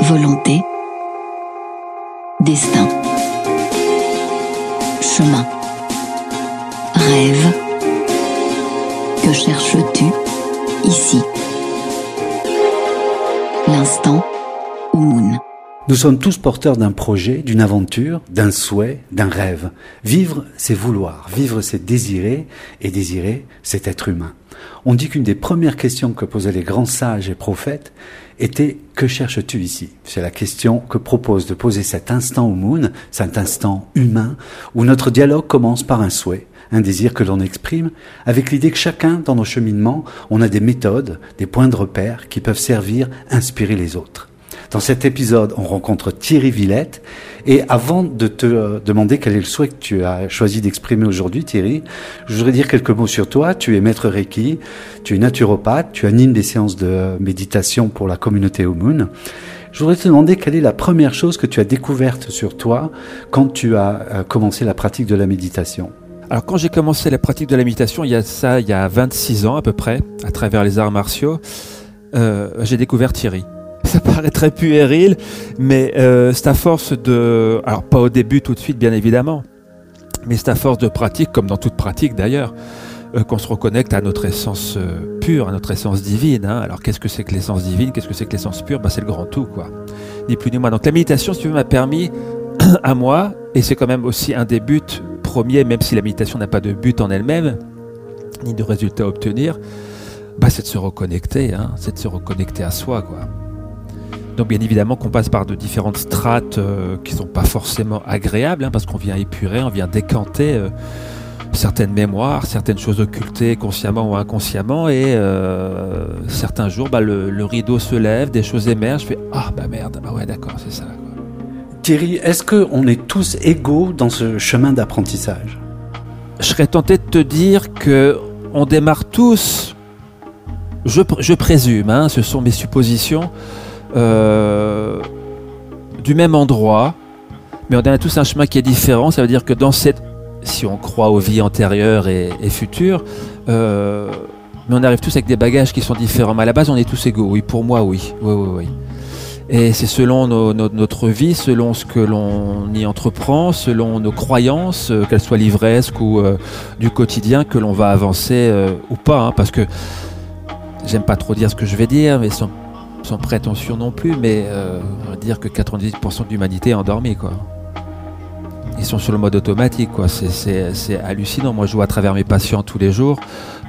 volonté, destin, chemin, rêve. Que cherches-tu ici? L'instant ou moon. Nous sommes tous porteurs d'un projet, d'une aventure, d'un souhait, d'un rêve. Vivre, c'est vouloir. Vivre, c'est désirer. Et désirer, c'est être humain. On dit qu'une des premières questions que posaient les grands sages et prophètes était que cherches-tu ici? C'est la question que propose de poser cet instant au moon, cet instant humain, où notre dialogue commence par un souhait, un désir que l'on exprime, avec l'idée que chacun, dans nos cheminements, on a des méthodes, des points de repère qui peuvent servir, inspirer les autres. Dans cet épisode, on rencontre Thierry Villette. Et avant de te euh, demander quel est le souhait que tu as choisi d'exprimer aujourd'hui, Thierry, je voudrais dire quelques mots sur toi. Tu es maître Reiki, tu es naturopathe, tu animes des séances de méditation pour la communauté Moon. Je voudrais te demander quelle est la première chose que tu as découverte sur toi quand tu as euh, commencé la pratique de la méditation. Alors quand j'ai commencé la pratique de la méditation, il y a ça, il y a 26 ans à peu près, à travers les arts martiaux, euh, j'ai découvert Thierry ça paraît très puéril, mais euh, c'est à force de... Alors pas au début tout de suite bien évidemment, mais c'est à force de pratique, comme dans toute pratique d'ailleurs, euh, qu'on se reconnecte à notre essence euh, pure, à notre essence divine. Hein. Alors qu'est-ce que c'est que l'essence divine? Qu'est-ce que c'est que l'essence pure? Bah, C'est le grand tout, quoi. Ni plus ni moins. Donc la méditation, si tu veux, m'a permis à moi, et c'est quand même aussi un des buts premiers, même si la méditation n'a pas de but en elle-même, ni de résultat à obtenir, bah, c'est de se reconnecter, hein. c'est de se reconnecter à soi, quoi. Donc bien évidemment qu'on passe par de différentes strates euh, qui ne sont pas forcément agréables, hein, parce qu'on vient épurer, on vient décanter euh, certaines mémoires, certaines choses occultées consciemment ou inconsciemment, et euh, certains jours, bah, le, rideau se lève, des choses émergent, je fais « Ah bah merde, bah ouais d'accord, c'est ça. Thierry, est-ce qu'on est tous égaux dans ce chemin d'apprentissage? Je serais tenté de te dire que on démarre tous, je, je présume, hein, ce sont mes suppositions, euh, du même endroit, mais on a tous un chemin qui est différent. Ça veut dire que dans cette, si on croit aux vies antérieures et, futures, euh, mais on arrive tous avec des bagages qui sont différents. Mais à la base, on est tous égaux. Oui, pour moi, oui. Oui, oui, oui. Et c'est selon notre vie, selon ce que l'on y entreprend, selon nos croyances, euh, qu'elles soient livresques ou du quotidien, que l'on va avancer ou pas. Hein, parce que j'aime pas trop dire ce que je vais dire, mais sans sans prétention non plus, mais euh, dire que 98% de l'humanité est endormie, quoi. Sont sur le mode automatique, quoi. C'est hallucinant. Moi, je vois à travers mes patients tous les jours,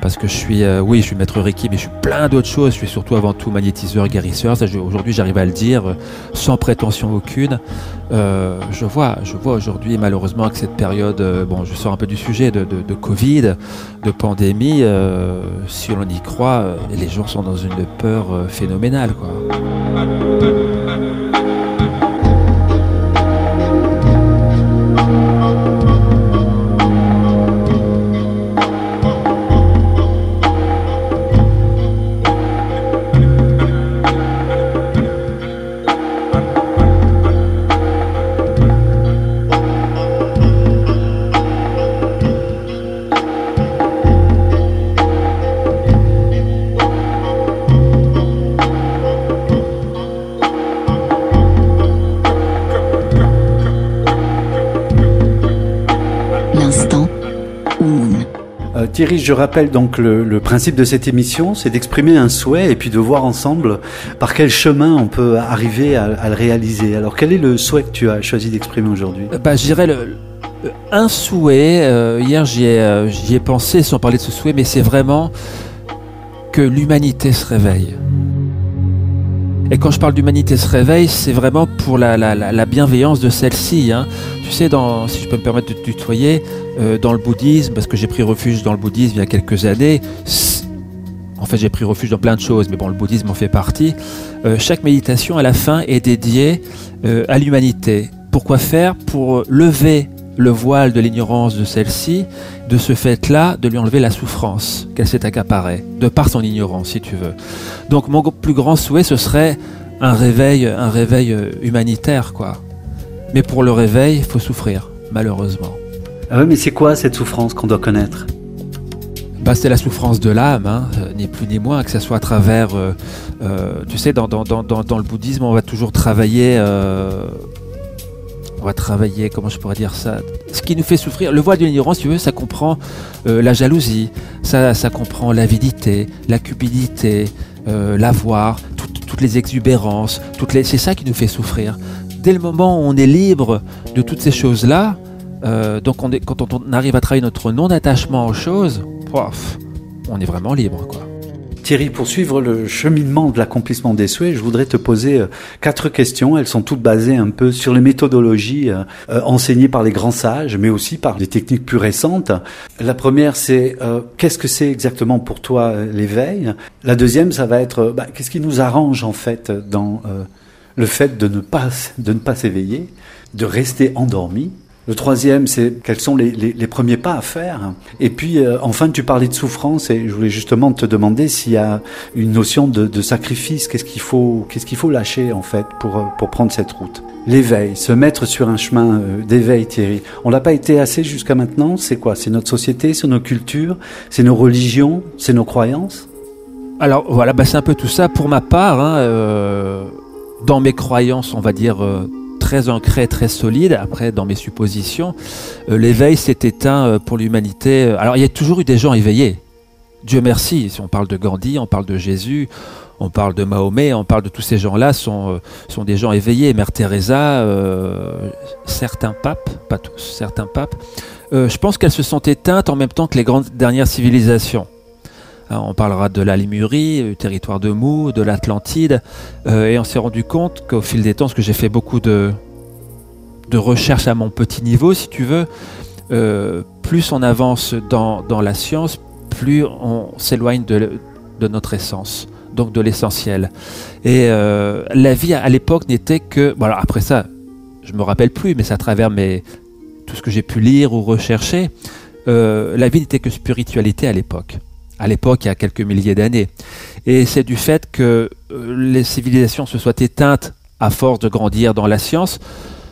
parce que je suis, euh, oui, je suis maître Reiki, mais je suis plein d'autres choses. Je suis surtout avant tout magnétiseur, guérisseur. Aujourd'hui, j'arrive à le dire euh, sans prétention aucune. je vois, je vois aujourd'hui, malheureusement, que cette période, bon, je sors un peu du sujet de, Covid, de pandémie, si on y croit, les gens sont dans une peur phénoménale, quoi. Thierry, je rappelle donc le, principe de cette émission, c'est d'exprimer un souhait et puis de voir ensemble par quel chemin on peut arriver à, le réaliser. Alors quel est le souhait que tu as choisi d'exprimer aujourd'hui? Bah, Je dirais le, un souhait, euh, hier euh, j'y ai, pensé sans parler de ce souhait, mais c'est vraiment que l'humanité se réveille. Et quand je parle d'humanité se réveille, c'est vraiment pour la, bienveillance de celle-ci. Hein. Tu sais, si je peux me permettre de te tutoyer, euh, dans le bouddhisme, parce que j'ai pris refuge dans le bouddhisme il y a quelques années, en fait j'ai pris refuge dans plein de choses, mais bon, le bouddhisme en fait partie, euh, chaque méditation à la fin est dédiée euh, à l'humanité. Pourquoi faire? Pour lever le voile de l'ignorance de celle-ci, de ce fait-là, de lui enlever la souffrance qu'elle s'est accaparée, de par son ignorance, si tu veux. Donc mon plus grand souhait, ce serait un réveil, un réveil humanitaire, quoi. Mais pour le réveil, il faut souffrir, malheureusement. Ah oui, mais c'est quoi cette souffrance qu'on doit connaître? Bah, c'est la souffrance de l'âme, hein, euh, ni plus ni moins, que ce soit à travers, euh, euh, tu sais, dans, dans, dans, dans, le bouddhisme, on va toujours travailler, va travailler, comment je pourrais dire ça, ce qui nous fait souffrir. Le voile de l'ignorance, tu veux, ça comprend la jalousie, ça, ça comprend l'avidité, la cupidité, l'avoir, toutes les exubérances, toutes les, c'est ça qui nous fait souffrir. Dès le moment où on est libre de toutes ces choses-là, donc on est, quand on arrive à travailler notre non-attachement aux choses, on est vraiment libre, quoi. Thierry, pour suivre le cheminement de l'accomplissement des souhaits, je voudrais te poser euh, quatre questions. Elles sont toutes basées un peu sur les méthodologies euh, euh, enseignées par les grands sages, mais aussi par des techniques plus récentes. La première, c'est qu'est-ce que c'est exactement pour toi l'éveil? La deuxième, ça va être bah, qu'est-ce qui nous arrange en fait dans le fait de ne pas de ne pas s'éveiller, de rester endormi? Le troisième, c'est quels sont les, premiers pas à faire. Et puis, euh, enfin, tu parlais de souffrance et je voulais justement te demander s'il y a une notion de, sacrifice. Qu'est-ce qu'il faut, lâcher en fait pour euh, prendre cette route? L'éveil, se mettre sur un chemin euh, d'éveil, Thierry. On l'a pas été assez jusqu'à maintenant. C'est quoi? C'est notre société, c'est nos cultures, c'est nos religions, c'est nos croyances? Alors voilà, bah, c'est un peu tout ça. Pour ma part, hein, dans mes croyances, on va dire très ancré, très solide. Après, dans mes suppositions, euh, l'éveil s'est éteint euh, pour l'humanité. Alors, il y a toujours eu des gens éveillés. Dieu merci. Si on parle de Gandhi, on parle de Jésus, on parle de Mahomet, on parle de tous ces gens-là, sont, euh, sont des gens éveillés. Mère Teresa, certains papes, pas tous, certains papes. je pense qu'elles se sont éteintes en même temps que les grandes dernières civilisations. Hein, on parlera de la Limurie, du territoire de Mou, de l'Atlantide, euh, et on s'est rendu compte qu'au fil des temps, parce que j'ai fait beaucoup de, de recherches à mon petit niveau, si tu veux, euh, plus on avance dans, la science, plus on s'éloigne de, notre essence, donc de l'essentiel. Et euh, la vie à, l'époque n'était que... Bon après ça, je me rappelle plus, mais c'est à travers mes, tout ce que j'ai pu lire ou rechercher, la vie n'était que spiritualité à l'époque à l'époque, il y a quelques milliers d'années. Et c'est du fait que euh, les civilisations se soient éteintes à force de grandir dans la science,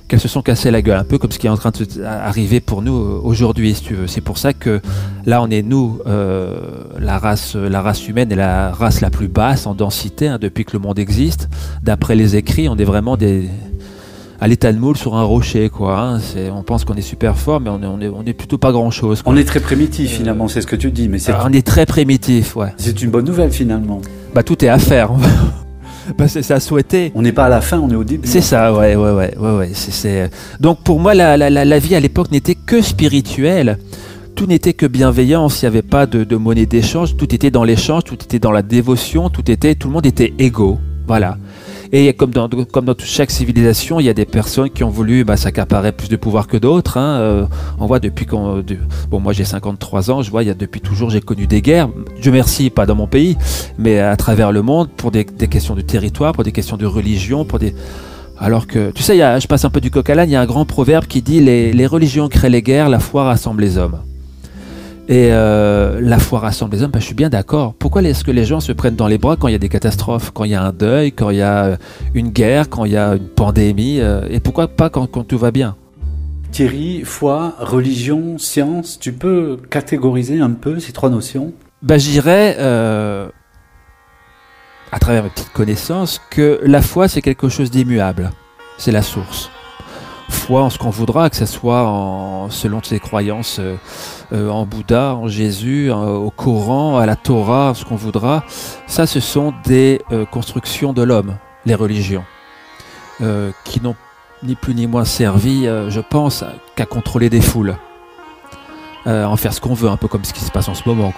qu'elles se sont cassées la gueule, un peu comme ce qui est en train d'arriver pour nous euh, aujourd'hui, si tu veux. C'est pour ça que là, on est nous, euh, la, race, la race humaine est la race la plus basse en densité hein, depuis que le monde existe. D'après les écrits, on est vraiment des, à l'état de moule sur un rocher, quoi. Hein. on pense qu'on est super fort, mais on est, on est, plutôt pas grand chose. On est très primitif euh, finalement, c'est ce que tu dis. Mais c'est... on est très primitif, ouais. C'est une bonne nouvelle finalement. Bah tout est à faire. bah, c'est ça à souhaiter. On n'est pas à la fin, on est au début. C'est ça, ouais, ouais, ouais, ouais, ouais. C'est, Donc pour moi, la, la, la, vie à l'époque n'était que spirituelle tout n'était que bienveillance, il n'y avait pas de, de monnaie d'échange, tout était dans l'échange, tout était dans la dévotion, tout était, tout le monde était égaux. Voilà. Et comme dans, comme dans chaque civilisation, il y a des personnes qui ont voulu bah, s'accaparer plus de pouvoir que d'autres. Hein. Euh, on voit depuis qu'on. bon, moi j'ai 53 ans, je vois, il y a depuis toujours, j'ai connu des guerres. Dieu merci, pas dans mon pays, mais à travers le monde, pour des, questions de territoire, pour des questions de religion, pour des. Alors que, tu sais, je passe un peu du coq à l'âne, il y a un grand proverbe qui dit les, les religions créent les guerres, la foi rassemble les hommes. Et euh, la foi rassemble les hommes, ben, je suis bien d'accord. Pourquoi est-ce que les gens se prennent dans les bras quand il y a des catastrophes, quand il y a un deuil, quand il y a euh, une guerre, quand il y a une pandémie euh, Et pourquoi pas quand, tout va bien? Thierry, foi, religion, science, tu peux catégoriser un peu ces trois notions? Ben, Je dirais, à travers mes petites connaissances, que la foi, c'est quelque chose d'immuable. C'est la source en ce qu'on voudra, que ce soit selon ses croyances euh, euh, en Bouddha, en Jésus, au Coran, à la Torah, ce qu'on voudra. Ça, ce sont des euh, constructions de l'homme, les religions, qui n'ont ni plus ni moins servi, je pense, qu'à contrôler des foules. en faire ce qu'on veut, un peu comme ce qui se passe en ce moment.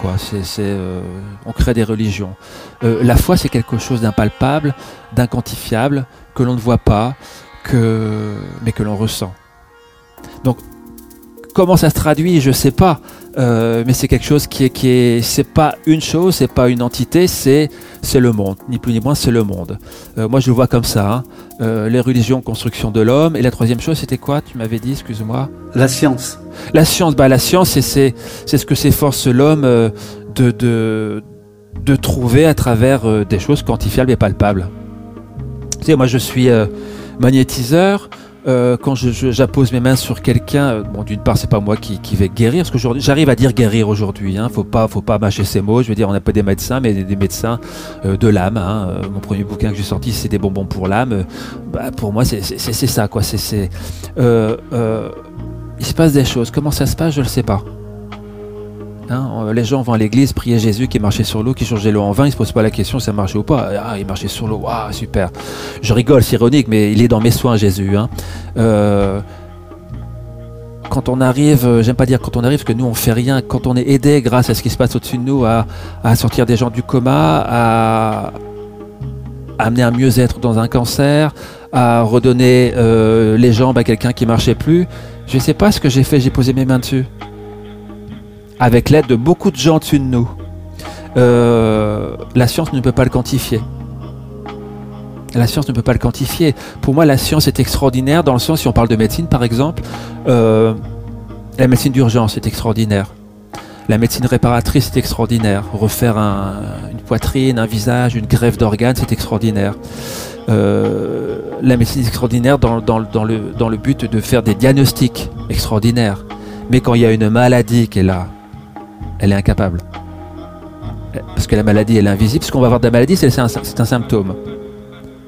On crée des religions. la foi, c'est quelque chose d'impalpable, d'inquantifiable, que l'on ne voit pas, que, mais que l'on ressent. Donc, comment ça se traduit, je sais pas, euh, mais c'est quelque chose qui est, qui est, c'est pas une chose, c'est pas une entité, c'est, c'est le monde, ni plus ni moins, c'est le monde. Euh, moi, je le vois comme ça. Hein. Euh, les religions, construction de l'homme, et la troisième chose, c'était quoi? Tu m'avais dit, excuse-moi. La science. La science, bah la science, c'est, c'est, c'est ce que s'efforce l'homme de, de, de trouver à travers des choses quantifiables et palpables. Tu sais, moi, je suis magnétiseur. euh, quand j'appose mes mains sur quelqu'un, euh, bon, d'une part, c'est pas moi qui, vais guérir, parce que j'arrive à dire guérir aujourd'hui. Hein, faut pas, faut pas mâcher ces mots. Je veux dire, on n'a pas des médecins, mais des, médecins euh, de l'âme. Hein. mon premier bouquin que j'ai sorti, c'est des bonbons pour l'âme. Bah, pour moi, c'est ça, quoi. Il se passe des choses. Comment ça se passe, je le sais pas. Hein, les gens vont à l'église prier Jésus qui marchait sur l'eau, qui changeait l'eau en vin, ils se posent pas la question si ça marchait ou pas. Ah, il marchait sur l'eau, ah, super. Je rigole, c'est ironique, mais il est dans mes soins, Jésus. Hein. Euh, quand on arrive, euh, j'aime pas dire quand on arrive, que nous on fait rien, quand on est aidé grâce à ce qui se passe au-dessus de nous à, sortir des gens du coma, à, amener un mieux-être dans un cancer, à redonner euh, les jambes à quelqu'un qui marchait plus, je sais pas ce que j'ai fait, j'ai posé mes mains dessus avec l'aide de beaucoup de gens dessus de nous. Euh, la science ne peut pas le quantifier. La science ne peut pas le quantifier. Pour moi, la science est extraordinaire dans le sens, si on parle de médecine par exemple, euh, la médecine d'urgence est extraordinaire. La médecine réparatrice est extraordinaire. Refaire une poitrine, un visage, une greffe d'organes, c'est extraordinaire. Euh, la médecine est extraordinaire dans, le, dans le but de faire des diagnostics extraordinaires. Mais quand il y a une maladie qui est là, elle est incapable. Parce que la maladie, elle est invisible. Ce qu'on va avoir de la maladie, c'est un, un, symptôme.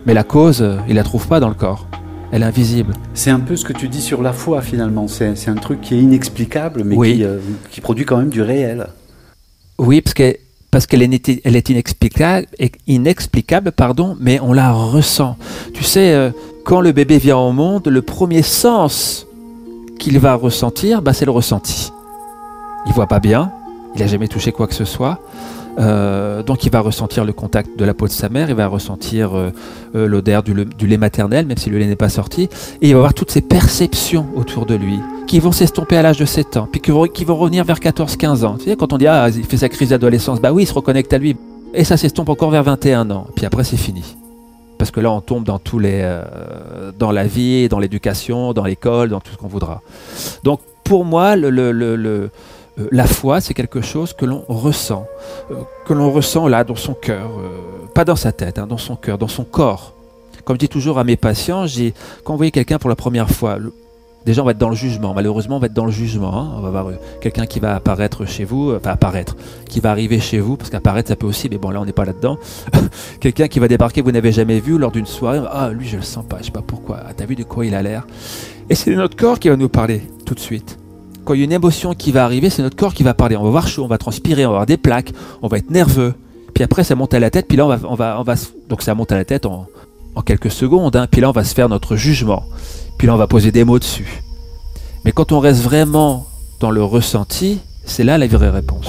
Mais la cause, il la trouve pas dans le corps. Elle est invisible. C'est un peu ce que tu dis sur la foi finalement. C'est un truc qui est inexplicable, mais qui, euh, qui, produit quand même du réel. Oui, parce qu'elle parce qu'elle est, elle est inexplicable, inexplicable, pardon, mais on la ressent. Tu sais, euh, quand le bébé vient au monde, le premier sens qu'il va ressentir, bah, c'est le ressenti. Il voit pas bien, il n'a jamais touché quoi que ce soit. Euh, donc il va ressentir le contact de la peau de sa mère, il va ressentir euh, euh, l'odeur du, lait maternel, même si le lait n'est pas sorti, et il va avoir toutes ces perceptions autour de lui qui vont s'estomper à l'âge de 7 ans, puis qui vont, revenir vers 14-15 ans. Tu sais, quand on dit ah il fait sa crise d'adolescence, bah oui, il se reconnecte à lui, et ça s'estompe encore vers 21 ans, puis après c'est fini. Parce que là, on tombe dans tous les, dans la vie, dans l'éducation, dans l'école, dans tout ce qu'on voudra. Donc, pour moi, le, le euh, la foi, c'est quelque chose que l'on ressent, euh, que l'on ressent là dans son cœur, euh, pas dans sa tête, hein, dans son cœur, dans son corps. Comme je dis toujours à mes patients, j'ai, quand vous voyez quelqu'un pour la première fois, déjà on va être dans le jugement, malheureusement on va être dans le jugement, hein. on va voir quelqu'un qui va apparaître chez vous, enfin apparaître, qui va arriver chez vous, parce qu'apparaître ça peut aussi, mais bon là on n'est pas là-dedans, quelqu'un qui va débarquer vous n'avez jamais vu lors d'une soirée, ah lui je le sens pas, je sais pas pourquoi, ah, t'as vu de quoi il a l'air? Et c'est notre corps qui va nous parler tout de suite quand il y a une émotion qui va arriver, c'est notre corps qui va parler. On va voir chaud, on va transpirer, on va avoir des plaques, on va être nerveux. Puis après, ça monte à la tête, puis là, on va, on va, on va donc ça monte à la tête en, quelques secondes. Hein. Puis là, on va se faire notre jugement. Puis là, on va poser des mots dessus. Mais quand on reste vraiment dans le ressenti, c'est là la vraie réponse.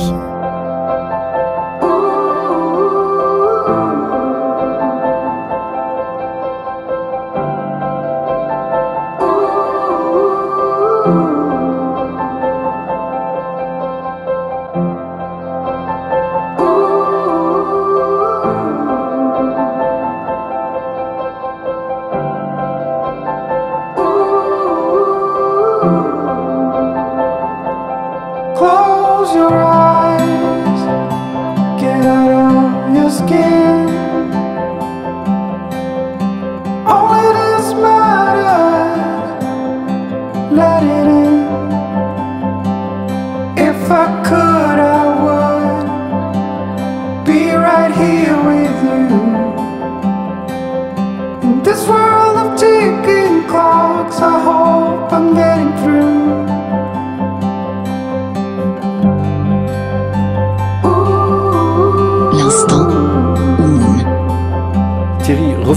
let it in. If I could, I would be right here with you. In this world of ticking clocks, I hope I'm getting through.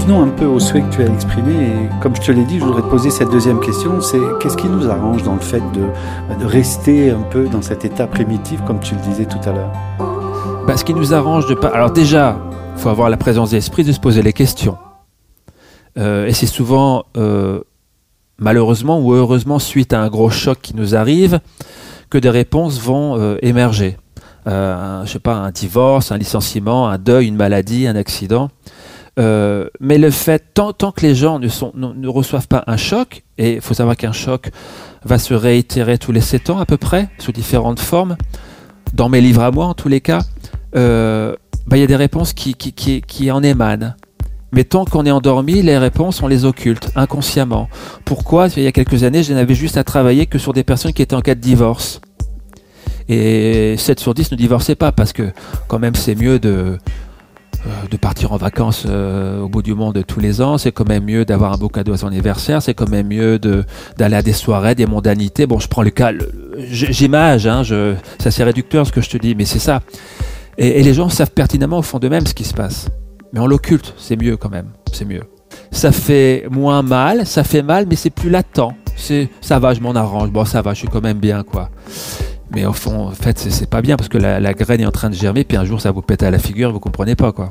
Revenons un peu au souhait que tu as exprimé. Et comme je te l'ai dit, je voudrais te poser cette deuxième question. C'est qu'est-ce qui nous arrange dans le fait de, rester un peu dans cet état primitif, comme tu le disais tout à l'heure? Bah, Ce qui nous arrange de pas. Alors déjà, il faut avoir la présence d'esprit de se poser les questions. Euh, et c'est souvent, euh, malheureusement ou heureusement, suite à un gros choc qui nous arrive, que des réponses vont euh, émerger. je sais pas, un divorce, un licenciement, un deuil, une maladie, un accident. Euh, mais le fait, tant, que les gens ne, sont, reçoivent pas un choc, et il faut savoir qu'un choc va se réitérer tous les 7 ans à peu près, sous différentes formes, dans mes livres à moi en tous les cas, euh, bah, il y a des réponses qui, qui, en émanent. Mais tant qu'on est endormi, les réponses, on les occulte inconsciemment. Pourquoi? Il y a quelques années, je n'avais juste à travailler que sur des personnes qui étaient en cas de divorce. Et 7 sur 10 ne divorçaient pas parce que quand même c'est mieux de, de partir en vacances euh, au bout du monde tous les ans, c'est quand même mieux d'avoir un beau cadeau à son anniversaire, c'est quand même mieux d'aller à des soirées, des mondanités. Bon, je prends le cas, j'image, hein, c'est assez réducteur ce que je te dis, mais c'est ça. Et, les gens savent pertinemment au fond d'eux-mêmes ce qui se passe. Mais on l'occulte, c'est mieux quand même, c'est mieux. Ça fait moins mal, ça fait mal, mais c'est plus latent. Ça va, je m'en arrange. Bon, ça va, je suis quand même bien, quoi. Mais au fond, en fait, c'est, pas bien parce que la, graine est en train de germer, puis un jour ça vous pète à la figure, vous comprenez pas, quoi.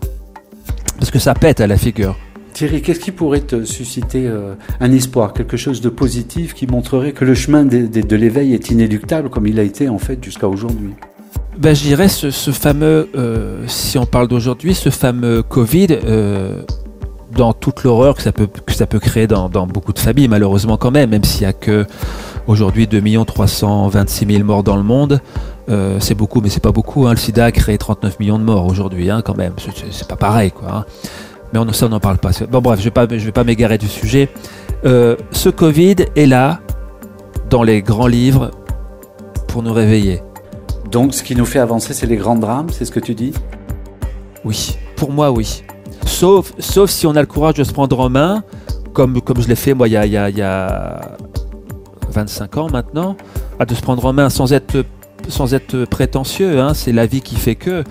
Parce que ça pète à la figure. Thierry, qu'est-ce qui pourrait te susciter euh, un espoir, quelque chose de positif qui montrerait que le chemin de l'éveil est inéluctable comme il a été en fait jusqu'à aujourd'hui? Ben, Je dirais ce, fameux, euh, si on parle d'aujourd'hui, ce fameux Covid, euh, dans toute l'horreur que ça peut, que ça peut créer dans, beaucoup de familles, malheureusement quand même, même s'il n'y a que aujourd'hui 2 326 000 morts dans le monde, euh, c'est beaucoup, mais c'est pas beaucoup. Hein. Le sida a créé 39 millions de morts aujourd'hui, hein, quand même. C'est pas pareil, quoi. Hein. Mais on, ça, on n'en parle pas. Bon, bref, je vais pas, je vais pas m'égarer du sujet. ce Covid est là, dans les grands livres, pour nous réveiller. Donc ce qui nous fait avancer, c'est les grands drames, c'est ce que tu dis? Oui, pour moi oui. Sauf, sauf si on a le courage de se prendre en main, comme, comme je l'ai fait moi il y, a, il, y a, 25 ans maintenant, de se prendre en main sans être, sans être prétentieux. Hein. c'est la vie qui fait que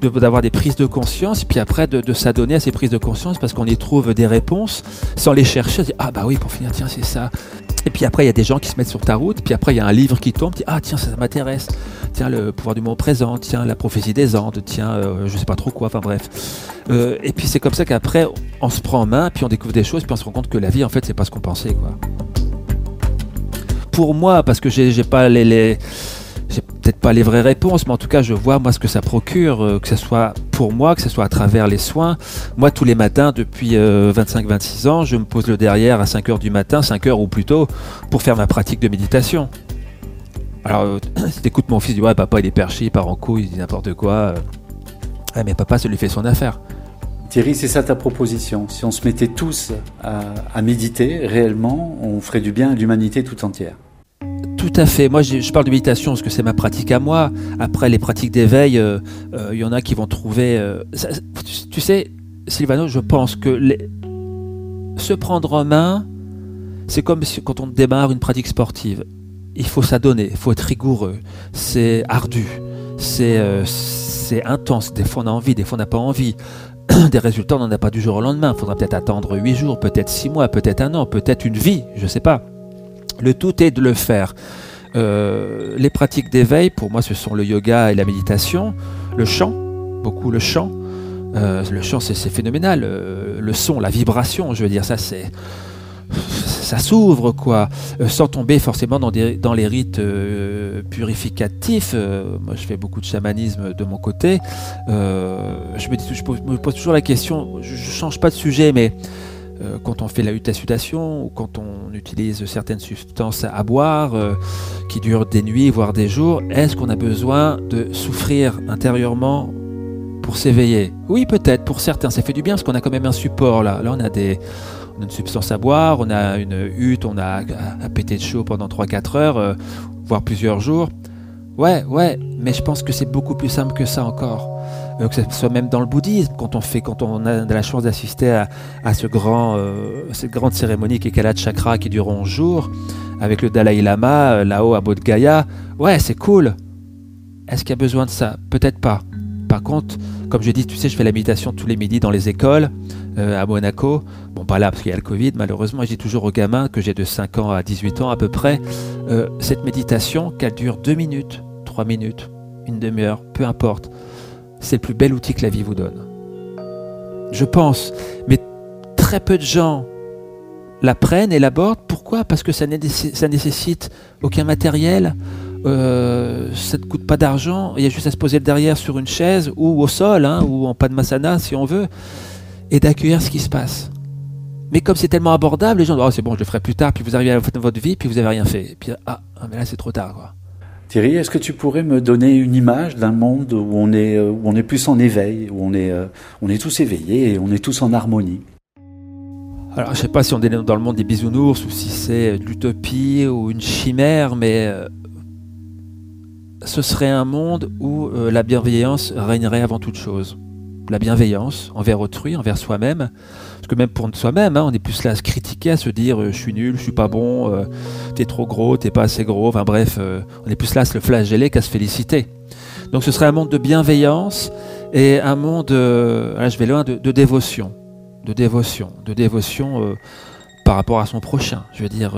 d'avoir des prises de conscience, puis après de, s'adonner à ces prises de conscience parce qu'on y trouve des réponses sans les chercher. ah bah oui, pour finir, tiens, c'est ça. Et puis après, il y a des gens qui se mettent sur ta route, puis après, il y a un livre qui tombe, dit, ah tiens, ça, m'intéresse. Tiens, le pouvoir du moment présent, tiens, la prophétie des Andes, tiens, euh, je sais pas trop quoi, enfin bref. Euh, et puis c'est comme ça qu'après, on se prend en main, puis on découvre des choses, puis on se rend compte que la vie, en fait, c'est pas ce qu'on pensait, quoi. Pour moi, parce que j'ai pas les, les j'ai peut-être pas les vraies réponses, mais en tout cas, je vois moi ce que ça procure, euh, que ce soit pour moi, que ce soit à travers les soins. Moi, tous les matins, depuis 25-26 euh, ans, je me pose le derrière à 5 h du matin, 5 h ou plus tôt, pour faire ma pratique de méditation. Alors, euh, si t'écoutes mon fils, dit Ouais, papa, il est perché, il part en couille, il dit n'importe quoi. Ah, mais papa, ça lui fait son affaire. Thierry, c'est ça ta proposition. Si on se mettait tous à méditer réellement, on ferait du bien à l'humanité tout entière. Tout à fait. Moi, je parle de méditation parce que c'est ma pratique à moi. Après, les pratiques d'éveil, il euh, euh, y en a qui vont trouver. Euh, tu sais, Sylvano, je pense que se prendre en main, c'est comme quand on démarre une pratique sportive. Il faut s'adonner, il faut être rigoureux. C'est ardu, c'est intense. Des fois, on a envie, des fois, on n'a pas envie. Des résultats, on n'en a pas du jour au lendemain. Il faudra peut-être attendre 8 jours, peut-être 6 mois, peut-être un an, peut-être une vie, je ne sais pas. Le tout est de le faire. Euh, les pratiques d'éveil, pour moi, ce sont le yoga et la méditation, le chant, beaucoup le chant. Euh, le chant, c'est phénoménal. Euh, le son, la vibration, je veux dire, ça, ça s'ouvre quoi, sans tomber forcément dans, les rites purificatifs. moi, je fais beaucoup de chamanisme de mon côté. je me dis, je me pose toujours la question. Je, je change pas de sujet, mais euh, quand on fait la lutation ou quand on utilise certaines substances à boire euh, qui durent des nuits, voire des jours, est-ce qu'on a besoin de souffrir intérieurement pour s'éveiller? Oui, peut-être, pour certains, ça fait du bien parce qu'on a quand même un support là. Là, on a, des, une substance à boire, on a une hutte, on a à, péter de chaud pendant 3-4 heures, euh, voire plusieurs jours. Ouais, ouais, mais je pense que c'est beaucoup plus simple que ça encore. Euh, que ce soit même dans le bouddhisme, quand on fait, quand on a la chance d'assister à, euh, cette grande cérémonie qui est Kala Chakra qui dure 11 jours, avec le Dalai Lama euh, là-haut à Bodh Gaya, ouais, c'est cool. Est-ce qu'il y a besoin de ça? Peut-être pas. Par contre, comme je dis, tu sais, je fais la méditation tous les midis dans les écoles à Monaco. Bon, pas là parce qu'il y a le Covid, malheureusement. Je dis toujours aux gamins que j'ai de 5 ans à 18 ans à peu près, cette méditation, qu'elle dure 2 minutes, 3 minutes, une demi-heure, peu importe c'est le plus bel outil que la vie vous donne. Je pense, mais très peu de gens la prennent et l'abordent. Pourquoi? Parce que ça, ça, nécessite aucun matériel, euh, ça ne coûte pas d'argent, il y a juste à se poser derrière sur une chaise ou au sol, hein, ou en pas de masana si on veut, et d'accueillir ce qui se passe. Mais comme c'est tellement abordable, les gens disent oh, c'est bon, je le ferai plus tard, puis vous arrivez à la fin de votre vie, puis vous n'avez rien fait. Et puis ah, ah, mais là c'est trop tard. Quoi. Thierry, est-ce que tu pourrais me donner une image d'un monde où on est, euh, plus en éveil, où on est, euh, on est tous éveillés et on est tous en harmonie? Alors, je sais pas si on est dans le monde des bisounours ou si c'est de l'utopie ou une chimère, mais euh, ce serait un monde où euh, la bienveillance régnerait avant toute chose. La bienveillance envers autrui, envers soi-même. Parce que même pour soi-même, hein, on est plus là à se critiquer, à se dire euh, je suis nul, je suis pas bon, euh, t'es trop gros, t'es pas assez gros. Enfin bref, on est plus là à se le flageller qu'à se féliciter. Donc ce serait un monde de bienveillance et un monde, là je vais loin, de, dévotion. De dévotion. De dévotion par rapport à son prochain. Je veux dire,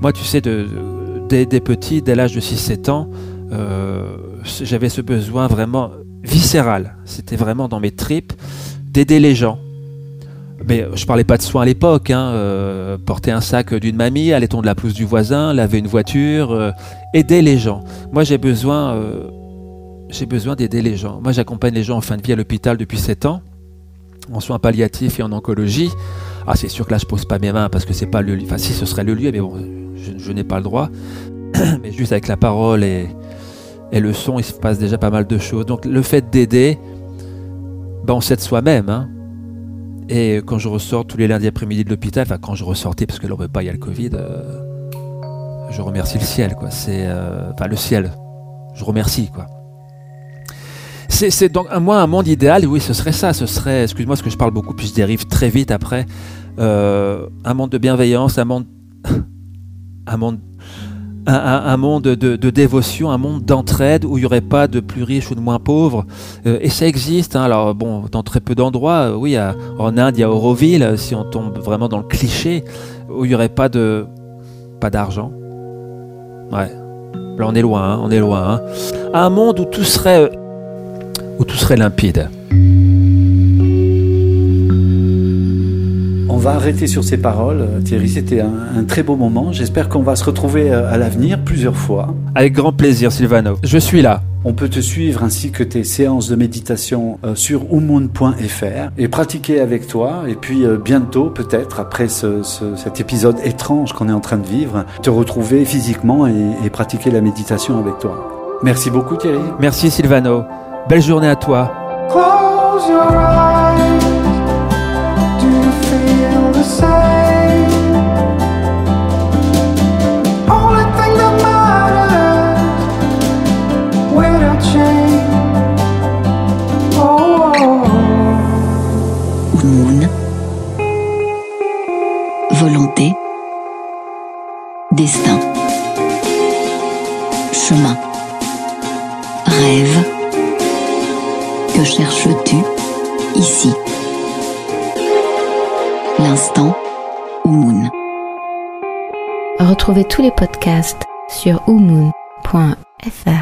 moi tu sais, dès, dès petit, dès l'âge de 6-7 ans, euh, j'avais ce besoin vraiment viscéral. C'était vraiment dans mes tripes d'aider les gens. Mais je parlais pas de soins à l'époque. Hein, euh, porter un sac d'une mamie, aller de la pelouse du voisin, laver une voiture, euh, aider les gens. Moi, j'ai besoin, j'ai besoin d'aider les gens. Moi, j'accompagne les gens en fin de vie à l'hôpital depuis 7 ans, en soins palliatifs et en oncologie. Ah, c'est sûr que là, je pose pas mes mains parce que c'est pas le lieu. Enfin, si ce serait le lieu, mais bon, je n'ai pas le droit. mais juste avec la parole et, et le son, il se passe déjà pas mal de choses. Donc le fait d'aider, ben, on s'aide soi-même. Hein. Et quand je ressors tous les lundis après-midi de l'hôpital, enfin quand je ressortais, parce que là on pas, il y a le Covid, euh, je remercie le ciel, quoi. C'est, euh, enfin le ciel, je remercie, quoi. C'est, donc moi un monde idéal, oui, ce serait ça, ce serait, excuse-moi, parce que je parle beaucoup, puis je dérive très vite après, euh, un monde de bienveillance, un monde, un monde un, monde de, dévotion, un monde d'entraide où il n'y aurait pas de plus riches ou de moins pauvres. Euh, et ça existe. Hein. alors bon, dans très peu d'endroits, euh, oui, en Inde, il y a Auroville, si on tombe vraiment dans le cliché, où il n'y aurait pas de pas d'argent. Ouais. Là, on est loin, hein, on est loin. Hein. Un monde où tout serait où tout serait limpide. On va arrêter sur ces paroles. Thierry, c'était un, très beau moment. J'espère qu'on va se retrouver euh, à l'avenir plusieurs fois. Avec grand plaisir, Sylvano. Je suis là. On peut te suivre ainsi que tes séances de méditation euh, sur umoon.fr et pratiquer avec toi. Et puis euh, bientôt, peut-être, après cet épisode étrange qu'on est en train de vivre, te retrouver physiquement et, pratiquer la méditation avec toi. Merci beaucoup Thierry. Merci Sylvano. Belle journée à toi. Volonté, Retrouvez tous les podcasts sur umoon.fr.